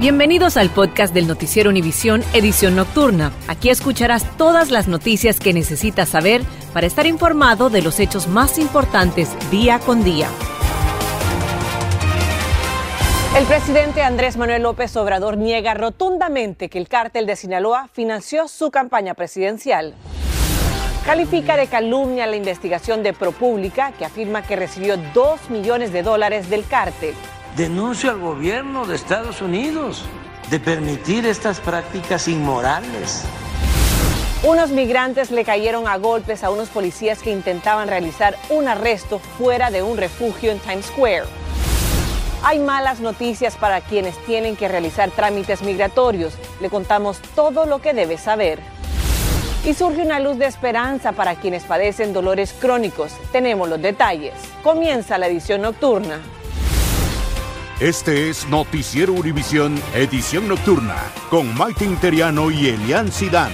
Bienvenidos al podcast del Noticiero Univisión Edición Nocturna. Aquí escucharás todas las noticias que necesitas saber para estar informado de los hechos más importantes día con día. El presidente Andrés Manuel López Obrador niega rotundamente que el cártel de Sinaloa financió su campaña presidencial. Califica de calumnia la investigación de ProPública que afirma que recibió 2 millones de dólares del cártel denuncio al gobierno de Estados Unidos de permitir estas prácticas inmorales. Unos migrantes le cayeron a golpes a unos policías que intentaban realizar un arresto fuera de un refugio en Times Square. Hay malas noticias para quienes tienen que realizar trámites migratorios. Le contamos todo lo que debe saber. Y surge una luz de esperanza para quienes padecen dolores crónicos. Tenemos los detalles. Comienza la edición nocturna. Este es Noticiero Univisión, edición nocturna, con Maite Interiano y Elian Sidán.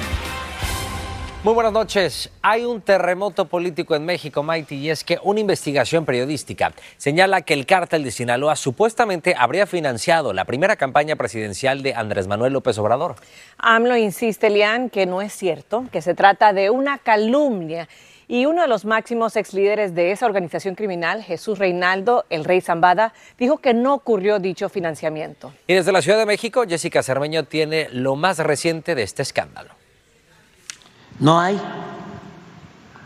Muy buenas noches. Hay un terremoto político en México, Maite, y es que una investigación periodística señala que el cártel de Sinaloa supuestamente habría financiado la primera campaña presidencial de Andrés Manuel López Obrador. AMLO insiste, Elian, que no es cierto, que se trata de una calumnia y uno de los máximos ex líderes de esa organización criminal, Jesús Reinaldo, el rey Zambada, dijo que no ocurrió dicho financiamiento. Y desde la Ciudad de México, Jessica Cermeño tiene lo más reciente de este escándalo. No hay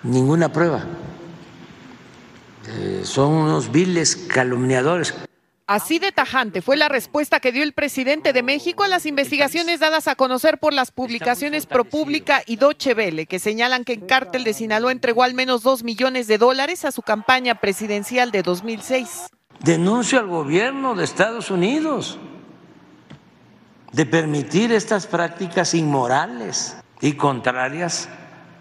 ninguna prueba. Eh, son unos viles calumniadores. Así de tajante fue la respuesta que dio el presidente de México a las investigaciones dadas a conocer por las publicaciones ProPública y Doche Vele, que señalan que el cártel de Sinaloa entregó al menos dos millones de dólares a su campaña presidencial de 2006. Denuncio al gobierno de Estados Unidos de permitir estas prácticas inmorales y contrarias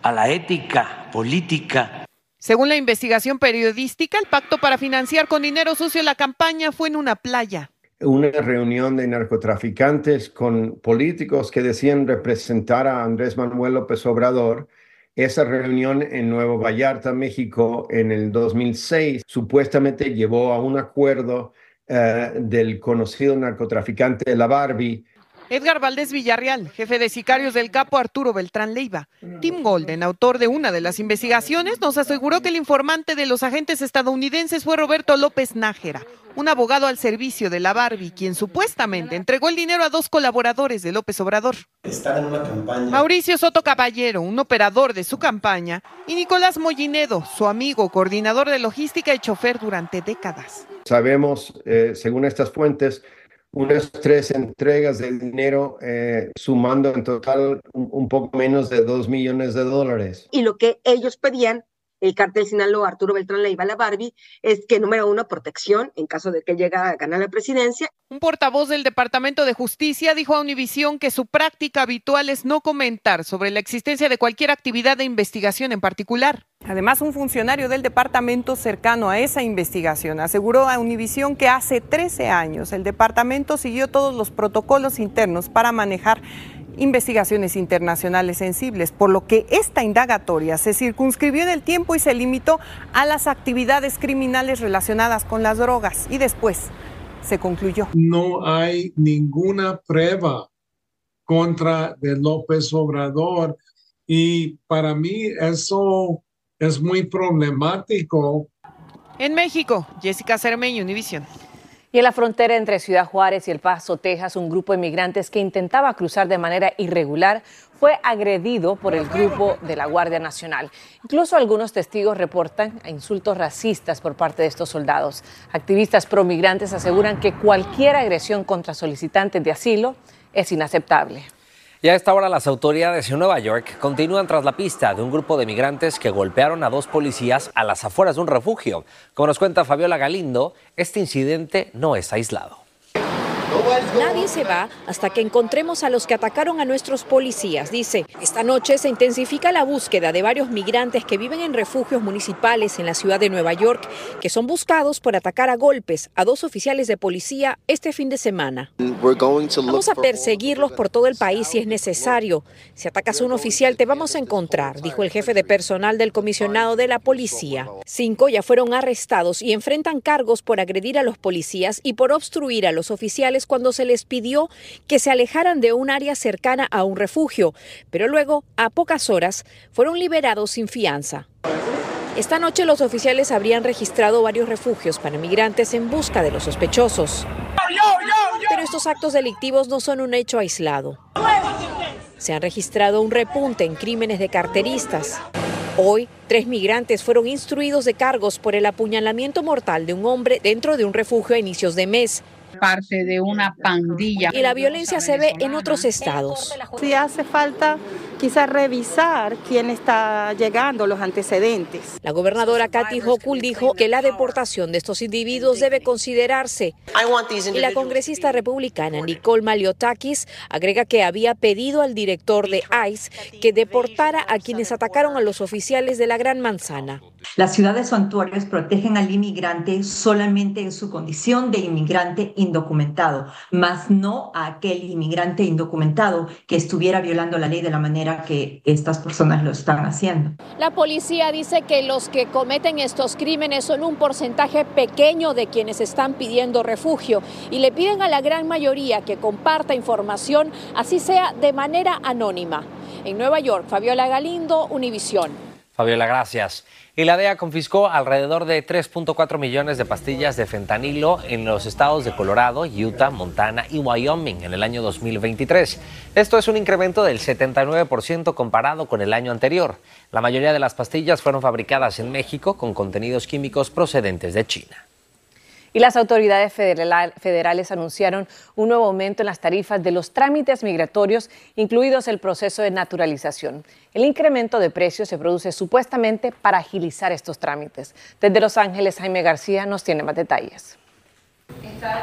a la ética política según la investigación periodística, el pacto para financiar con dinero sucio la campaña fue en una playa. Una reunión de narcotraficantes con políticos que decían representar a Andrés Manuel López Obrador. Esa reunión en Nuevo Vallarta, México, en el 2006, supuestamente llevó a un acuerdo eh, del conocido narcotraficante La Barbie Edgar Valdés Villarreal, jefe de sicarios del capo Arturo Beltrán Leiva. Tim Golden, autor de una de las investigaciones, nos aseguró que el informante de los agentes estadounidenses fue Roberto López Nájera, un abogado al servicio de la Barbie, quien supuestamente entregó el dinero a dos colaboradores de López Obrador. Mauricio Soto Caballero, un operador de su campaña, y Nicolás Mollinedo, su amigo, coordinador de logística y chofer durante décadas. Sabemos, eh, según estas fuentes, unas tres entregas de dinero, eh, sumando en total un, poco menos de dos millones de dólares. Y lo que ellos pedían, el cartel Sinaloa, Arturo Beltrán Leiva, la Barbie, es que número uno, protección en caso de que llegue a ganar la presidencia. Un portavoz del Departamento de Justicia dijo a Univisión que su práctica habitual es no comentar sobre la existencia de cualquier actividad de investigación en particular. Además, un funcionario del departamento cercano a esa investigación aseguró a Univisión que hace 13 años el departamento siguió todos los protocolos internos para manejar investigaciones internacionales sensibles, por lo que esta indagatoria se circunscribió en el tiempo y se limitó a las actividades criminales relacionadas con las drogas y después se concluyó. No hay ninguna prueba contra de López Obrador y para mí eso es muy problemático. En México, Jessica Cermeño, Univision. Y en la frontera entre Ciudad Juárez y El Paso, Texas, un grupo de migrantes que intentaba cruzar de manera irregular fue agredido por el grupo de la Guardia Nacional. Incluso algunos testigos reportan insultos racistas por parte de estos soldados. Activistas pro-migrantes aseguran que cualquier agresión contra solicitantes de asilo es inaceptable. Y a esta hora las autoridades en Nueva York continúan tras la pista de un grupo de migrantes que golpearon a dos policías a las afueras de un refugio. Como nos cuenta Fabiola Galindo, este incidente no es aislado. Nadie se va hasta que encontremos a los que atacaron a nuestros policías, dice. Esta noche se intensifica la búsqueda de varios migrantes que viven en refugios municipales en la ciudad de Nueva York, que son buscados por atacar a golpes a dos oficiales de policía este fin de semana. Vamos a perseguirlos por todo el país si es necesario. Si atacas a un oficial te vamos a encontrar, dijo el jefe de personal del comisionado de la policía. Cinco ya fueron arrestados y enfrentan cargos por agredir a los policías y por obstruir a los oficiales cuando se les pidió que se alejaran de un área cercana a un refugio, pero luego, a pocas horas, fueron liberados sin fianza. Esta noche los oficiales habrían registrado varios refugios para migrantes en busca de los sospechosos. Pero estos actos delictivos no son un hecho aislado. Se han registrado un repunte en crímenes de carteristas. Hoy, tres migrantes fueron instruidos de cargos por el apuñalamiento mortal de un hombre dentro de un refugio a inicios de mes parte de una pandilla. Y la violencia se ve en otros estados. Si hace falta quizás revisar quién está llegando, los antecedentes. La gobernadora Kathy Hochul dijo que la deportación de estos individuos debe considerarse. Y la congresista republicana Nicole Maliotakis agrega que había pedido al director de ICE que deportara a quienes atacaron a los oficiales de la Gran Manzana. Las ciudades santuarios protegen al inmigrante solamente en su condición de inmigrante indocumentado, más no a aquel inmigrante indocumentado que estuviera violando la ley de la manera que estas personas lo están haciendo. La policía dice que los que cometen estos crímenes son un porcentaje pequeño de quienes están pidiendo refugio y le piden a la gran mayoría que comparta información, así sea de manera anónima. En Nueva York, Fabiola Galindo, Univisión. Fabiola, gracias. Y la DEA confiscó alrededor de 3.4 millones de pastillas de fentanilo en los estados de Colorado, Utah, Montana y Wyoming en el año 2023. Esto es un incremento del 79% comparado con el año anterior. La mayoría de las pastillas fueron fabricadas en México con contenidos químicos procedentes de China. Y las autoridades federales anunciaron un nuevo aumento en las tarifas de los trámites migratorios, incluidos el proceso de naturalización. El incremento de precios se produce supuestamente para agilizar estos trámites. Desde Los Ángeles, Jaime García nos tiene más detalles.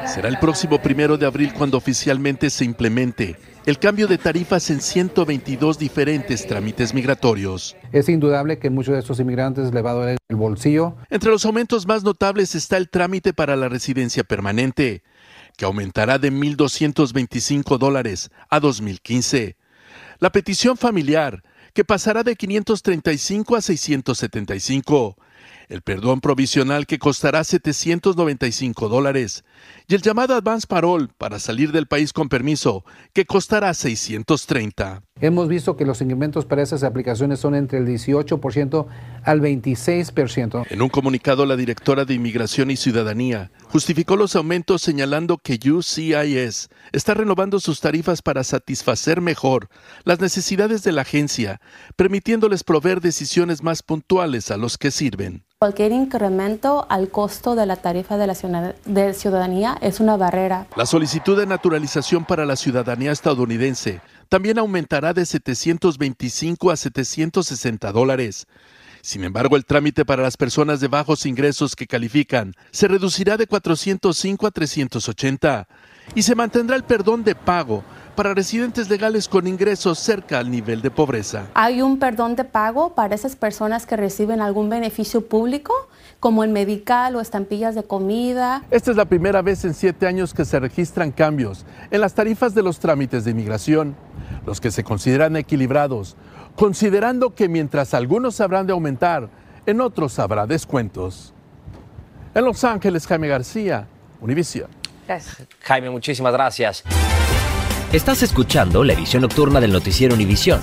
Será el próximo primero de abril cuando oficialmente se implemente el cambio de tarifas en 122 diferentes trámites migratorios. Es indudable que muchos de estos inmigrantes le va a doler el bolsillo. Entre los aumentos más notables está el trámite para la residencia permanente, que aumentará de 1.225 dólares a 2015. La petición familiar, que pasará de 535 a 675 el perdón provisional que costará 795 dólares y el llamado Advance Parole para salir del país con permiso que costará 630. Hemos visto que los incrementos para esas aplicaciones son entre el 18% al 26%. En un comunicado, la directora de Inmigración y Ciudadanía justificó los aumentos señalando que UCIS está renovando sus tarifas para satisfacer mejor las necesidades de la agencia, permitiéndoles proveer decisiones más puntuales a los que sirven. Cualquier incremento al costo de la tarifa de la ciudadanía es una barrera. La solicitud de naturalización para la ciudadanía estadounidense también aumentará de 725 a 760 dólares. Sin embargo, el trámite para las personas de bajos ingresos que califican se reducirá de 405 a 380 y se mantendrá el perdón de pago para residentes legales con ingresos cerca al nivel de pobreza. Hay un perdón de pago para esas personas que reciben algún beneficio público, como el medical o estampillas de comida. Esta es la primera vez en siete años que se registran cambios en las tarifas de los trámites de inmigración, los que se consideran equilibrados, considerando que mientras algunos habrán de aumentar, en otros habrá descuentos. En Los Ángeles, Jaime García, Univision. Gracias. Jaime, muchísimas gracias. Estás escuchando la edición nocturna del noticiero Univisión.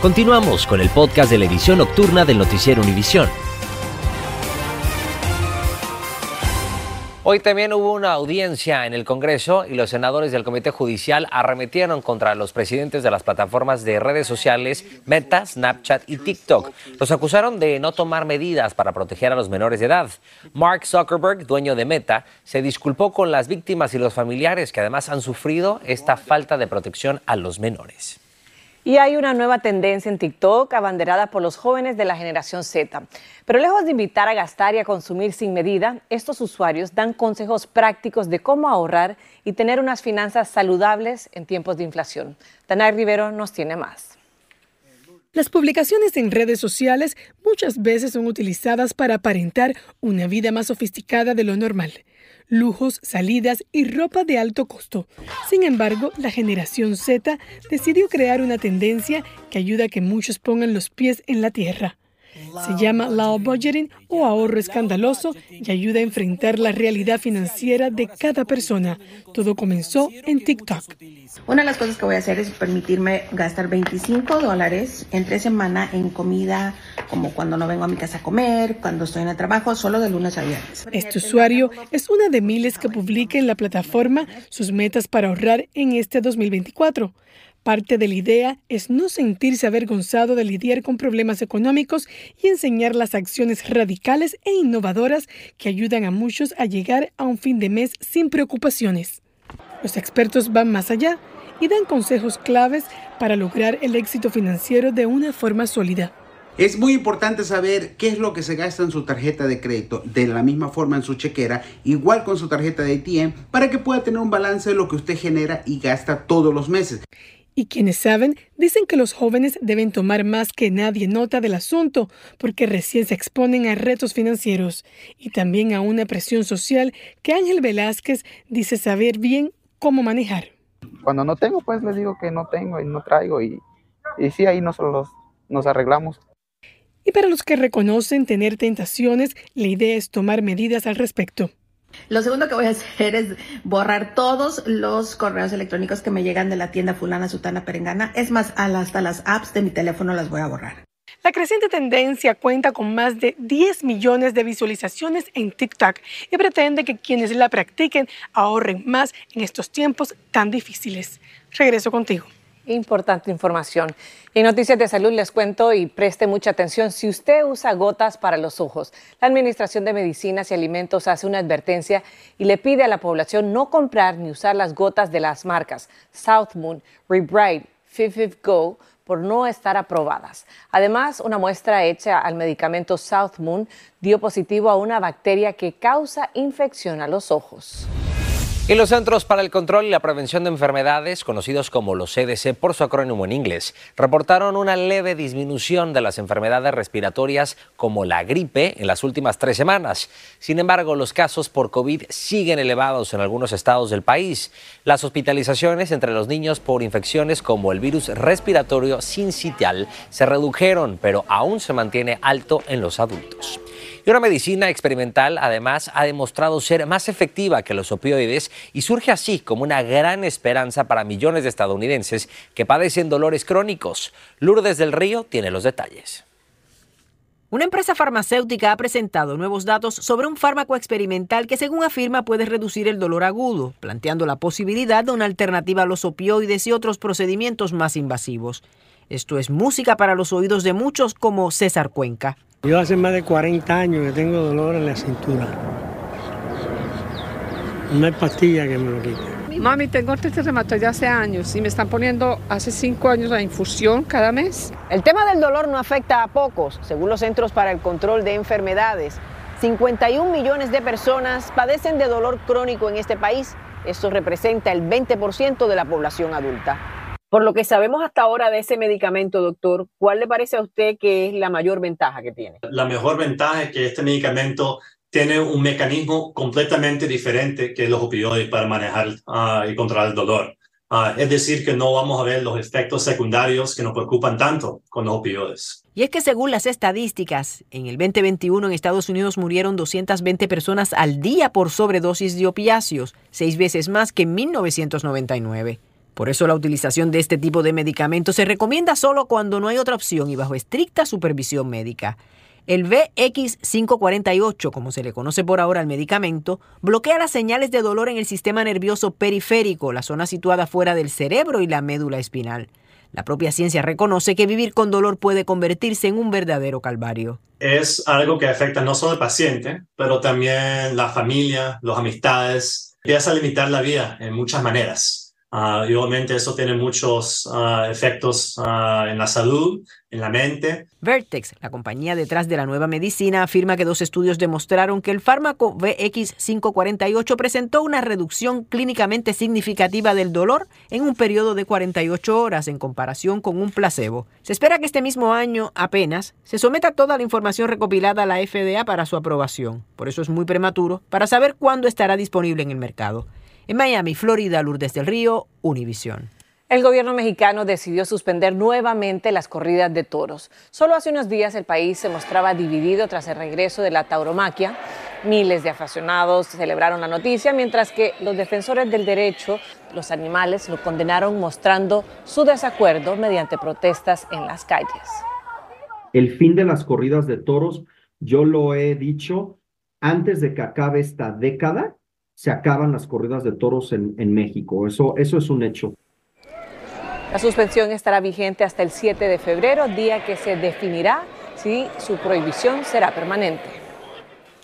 Continuamos con el podcast de la edición nocturna del noticiero Univisión. Hoy también hubo una audiencia en el Congreso y los senadores del Comité Judicial arremetieron contra los presidentes de las plataformas de redes sociales Meta, Snapchat y TikTok. Los acusaron de no tomar medidas para proteger a los menores de edad. Mark Zuckerberg, dueño de Meta, se disculpó con las víctimas y los familiares que además han sufrido esta falta de protección a los menores. Y hay una nueva tendencia en TikTok abanderada por los jóvenes de la generación Z. Pero lejos de invitar a gastar y a consumir sin medida, estos usuarios dan consejos prácticos de cómo ahorrar y tener unas finanzas saludables en tiempos de inflación. Danay Rivero nos tiene más. Las publicaciones en redes sociales muchas veces son utilizadas para aparentar una vida más sofisticada de lo normal lujos, salidas y ropa de alto costo. Sin embargo, la generación Z decidió crear una tendencia que ayuda a que muchos pongan los pies en la tierra. Se llama low budgeting o ahorro escandaloso y ayuda a enfrentar la realidad financiera de cada persona. Todo comenzó en TikTok. Una de las cosas que voy a hacer es permitirme gastar 25 dólares entre semana en comida, como cuando no vengo a mi casa a comer, cuando estoy en el trabajo, solo de lunes a viernes. Este usuario es una de miles que publica en la plataforma sus metas para ahorrar en este 2024. Parte de la idea es no sentirse avergonzado de lidiar con problemas económicos y enseñar las acciones radicales e innovadoras que ayudan a muchos a llegar a un fin de mes sin preocupaciones. Los expertos van más allá y dan consejos claves para lograr el éxito financiero de una forma sólida. Es muy importante saber qué es lo que se gasta en su tarjeta de crédito, de la misma forma en su chequera, igual con su tarjeta de ATM, para que pueda tener un balance de lo que usted genera y gasta todos los meses. Y quienes saben dicen que los jóvenes deben tomar más que nadie nota del asunto porque recién se exponen a retos financieros y también a una presión social que Ángel Velázquez dice saber bien cómo manejar. Cuando no tengo, pues les digo que no tengo y no traigo y, y sí, ahí nosotros nos arreglamos. Y para los que reconocen tener tentaciones, la idea es tomar medidas al respecto. Lo segundo que voy a hacer es borrar todos los correos electrónicos que me llegan de la tienda fulana, sutana, perengana. Es más, hasta las apps de mi teléfono las voy a borrar. La creciente tendencia cuenta con más de 10 millones de visualizaciones en TikTok y pretende que quienes la practiquen ahorren más en estos tiempos tan difíciles. Regreso contigo. Importante información. En noticias de salud les cuento y preste mucha atención. Si usted usa gotas para los ojos, la Administración de Medicinas y Alimentos hace una advertencia y le pide a la población no comprar ni usar las gotas de las marcas South Moon, Rebright, Fifth Go por no estar aprobadas. Además, una muestra hecha al medicamento South Moon dio positivo a una bacteria que causa infección a los ojos. Y los Centros para el Control y la Prevención de Enfermedades, conocidos como los CDC por su acrónimo en inglés, reportaron una leve disminución de las enfermedades respiratorias como la gripe en las últimas tres semanas. Sin embargo, los casos por COVID siguen elevados en algunos estados del país. Las hospitalizaciones entre los niños por infecciones como el virus respiratorio sincitial se redujeron, pero aún se mantiene alto en los adultos. Y una medicina experimental además ha demostrado ser más efectiva que los opioides y surge así como una gran esperanza para millones de estadounidenses que padecen dolores crónicos. Lourdes del Río tiene los detalles. Una empresa farmacéutica ha presentado nuevos datos sobre un fármaco experimental que según afirma puede reducir el dolor agudo, planteando la posibilidad de una alternativa a los opioides y otros procedimientos más invasivos. Esto es música para los oídos de muchos como César Cuenca. Yo hace más de 40 años que tengo dolor en la cintura. No hay pastilla que me lo quite. Mami, tengo artritis reumatoide hace años y me están poniendo hace cinco años la infusión cada mes. El tema del dolor no afecta a pocos. Según los Centros para el Control de Enfermedades, 51 millones de personas padecen de dolor crónico en este país. Esto representa el 20% de la población adulta. Por lo que sabemos hasta ahora de ese medicamento, doctor, ¿cuál le parece a usted que es la mayor ventaja que tiene? La mejor ventaja es que este medicamento tiene un mecanismo completamente diferente que los opioides para manejar uh, y controlar el dolor. Uh, es decir, que no vamos a ver los efectos secundarios que nos preocupan tanto con los opioides. Y es que según las estadísticas, en el 2021 en Estados Unidos murieron 220 personas al día por sobredosis de opiáceos, seis veces más que en 1999. Por eso la utilización de este tipo de medicamentos se recomienda solo cuando no hay otra opción y bajo estricta supervisión médica. El VX548, como se le conoce por ahora al medicamento, bloquea las señales de dolor en el sistema nervioso periférico, la zona situada fuera del cerebro y la médula espinal. La propia ciencia reconoce que vivir con dolor puede convertirse en un verdadero calvario. Es algo que afecta no solo al paciente, pero también la familia, las amistades. Empieza a limitar la vida en muchas maneras. Uh, y obviamente eso tiene muchos uh, efectos uh, en la salud, en la mente. Vertex, la compañía detrás de la nueva medicina, afirma que dos estudios demostraron que el fármaco VX548 presentó una reducción clínicamente significativa del dolor en un periodo de 48 horas en comparación con un placebo. Se espera que este mismo año apenas se someta toda la información recopilada a la FDA para su aprobación. Por eso es muy prematuro para saber cuándo estará disponible en el mercado. En Miami, Florida, Lourdes del Río, Univisión. El gobierno mexicano decidió suspender nuevamente las corridas de toros. Solo hace unos días el país se mostraba dividido tras el regreso de la tauromaquia. Miles de aficionados celebraron la noticia, mientras que los defensores del derecho, los animales, lo condenaron mostrando su desacuerdo mediante protestas en las calles. El fin de las corridas de toros, yo lo he dicho antes de que acabe esta década, se acaban las corridas de toros en, en México. Eso, eso es un hecho. La suspensión estará vigente hasta el 7 de febrero, día que se definirá si su prohibición será permanente.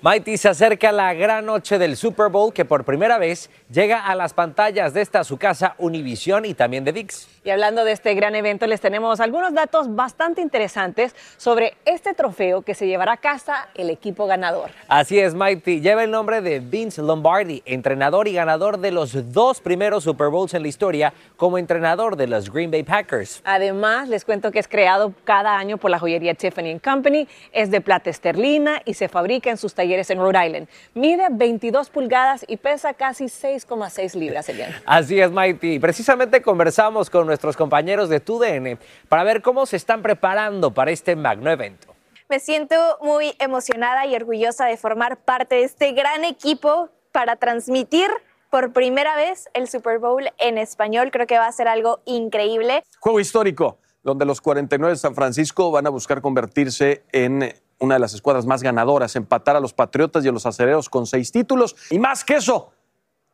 Mighty se acerca la gran noche del Super Bowl que por primera vez llega a las pantallas de esta su casa Univision y también de VIX. Y hablando de este gran evento, les tenemos algunos datos bastante interesantes sobre este trofeo que se llevará a casa el equipo ganador. Así es, Mighty. Lleva el nombre de Vince Lombardi, entrenador y ganador de los dos primeros Super Bowls en la historia como entrenador de los Green Bay Packers. Además, les cuento que es creado cada año por la joyería Tiffany Company, es de plata esterlina y se fabrica en sus talleres en Rhode Island. Mide 22 pulgadas y pesa casi 6,6 libras, Eliana. Así es, Mighty. Precisamente conversamos con nuestros compañeros de TUDN para ver cómo se están preparando para este magno evento. Me siento muy emocionada y orgullosa de formar parte de este gran equipo para transmitir por primera vez el Super Bowl en español. Creo que va a ser algo increíble. Juego histórico, donde los 49 de San Francisco van a buscar convertirse en una de las escuadras más ganadoras, empatar a los Patriotas y a los Acereros con seis títulos. Y más que eso,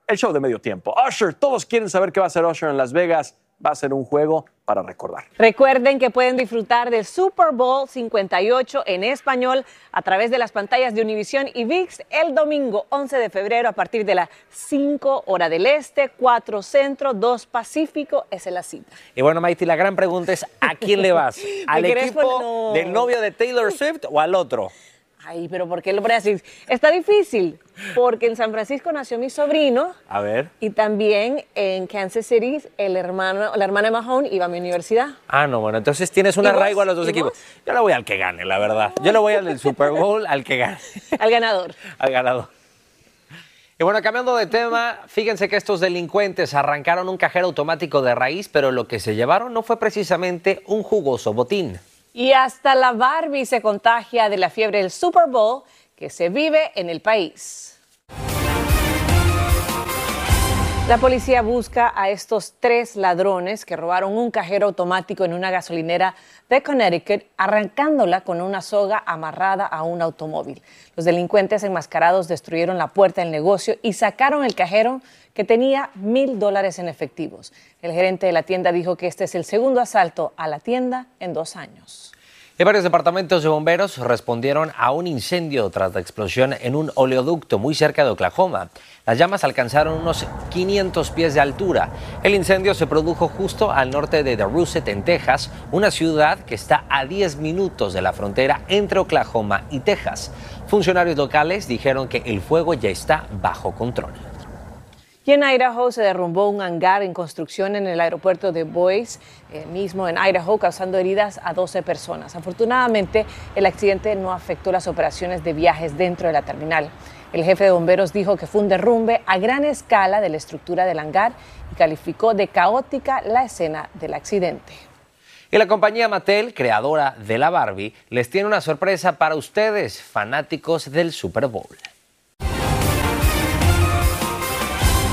el show de medio tiempo. Usher, todos quieren saber qué va a hacer Usher en Las Vegas. Va a ser un juego para recordar. Recuerden que pueden disfrutar del Super Bowl 58 en español a través de las pantallas de Univision y VIX el domingo 11 de febrero a partir de las 5 hora del este, 4 centro, 2 pacífico. Esa es la cita. Y bueno, Maiti, la gran pregunta es: ¿a quién le vas? ¿Al ¿Me querés equipo poner- no. del novio de Taylor Swift o al otro? Ay, pero ¿por qué lo pones así? Está difícil, porque en San Francisco nació mi sobrino A ver. y también en Kansas City el hermano, la hermana de Mahone iba a mi universidad. Ah, no, bueno, entonces tienes un arraigo a los dos ¿Y equipos. vos? Yo le voy al que gane, la verdad. Yo le voy al del Super Bowl, al que gane, Al ganador. al ganador. Y bueno, cambiando de tema, fíjense que estos delincuentes arrancaron un cajero automático de raíz, pero lo que se llevaron no fue precisamente un jugoso botín. Y hasta la Barbie se contagia de la fiebre del Super Bowl que se vive en el país. La policía busca a estos tres ladrones que robaron un cajero automático en una gasolinera de Connecticut, arrancándola con una soga amarrada a un automóvil. Los delincuentes enmascarados destruyeron la puerta del negocio y sacaron el cajero que tenía mil dólares en efectivos. El gerente de la tienda dijo que este es el segundo asalto a la tienda en dos años. Varios departamentos de bomberos respondieron a un incendio tras la explosión en un oleoducto muy cerca de Oklahoma. Las llamas alcanzaron unos 500 pies de altura. El incendio se produjo justo al norte de Darusset, en Texas, una ciudad que está a 10 minutos de la frontera entre Oklahoma y Texas. Funcionarios locales dijeron que el fuego ya está bajo control. Y en Idaho se derrumbó un hangar en construcción en el aeropuerto de Boise, eh, mismo en Idaho, causando heridas a 12 personas. Afortunadamente, el accidente no afectó las operaciones de viajes dentro de la terminal. El jefe de bomberos dijo que fue un derrumbe a gran escala de la estructura del hangar y calificó de caótica la escena del accidente. Y la compañía Mattel, creadora de la Barbie, les tiene una sorpresa para ustedes, fanáticos del Super Bowl.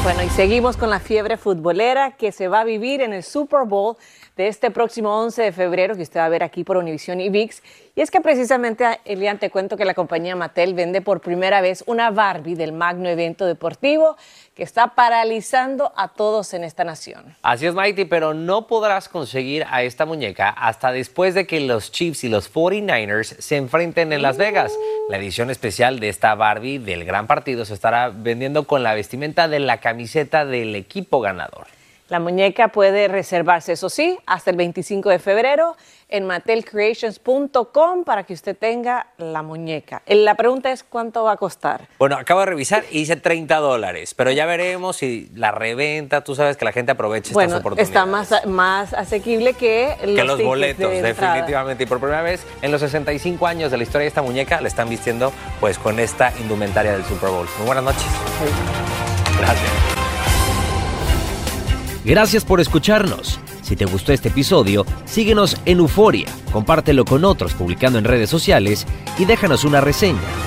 Bueno, y seguimos con la fiebre futbolera que se va a vivir en el Super Bowl de este próximo 11 de febrero, que usted va a ver aquí por Univision y VIX. Y es que precisamente, Elian, te cuento que la compañía Mattel vende por primera vez una Barbie del magno evento deportivo que está paralizando a todos en esta nación. Así es, Mighty, pero no podrás conseguir a esta muñeca hasta después de que los Chiefs y los 49ers se enfrenten en Las Vegas. La edición especial de esta Barbie del gran partido se estará vendiendo con la vestimenta de la camiseta del equipo ganador. La muñeca puede reservarse, eso sí, hasta el 25 de febrero en mattelcreations.com para que usted tenga la muñeca. La pregunta es cuánto va a costar. Bueno, acabo de revisar y dice 30 dólares, pero ya veremos si la reventa, tú sabes que la gente aprovecha Bueno, estas oportunidades. está más, más asequible que los, que los boletos, de definitivamente. Y por primera vez en los 65 años de la historia de esta muñeca, la están vistiendo pues con esta indumentaria del Super Bowl. Muy buenas noches. Gracias. Gracias por escucharnos. Si te gustó este episodio, síguenos en Euforia, compártelo con otros publicando en redes sociales y déjanos una reseña.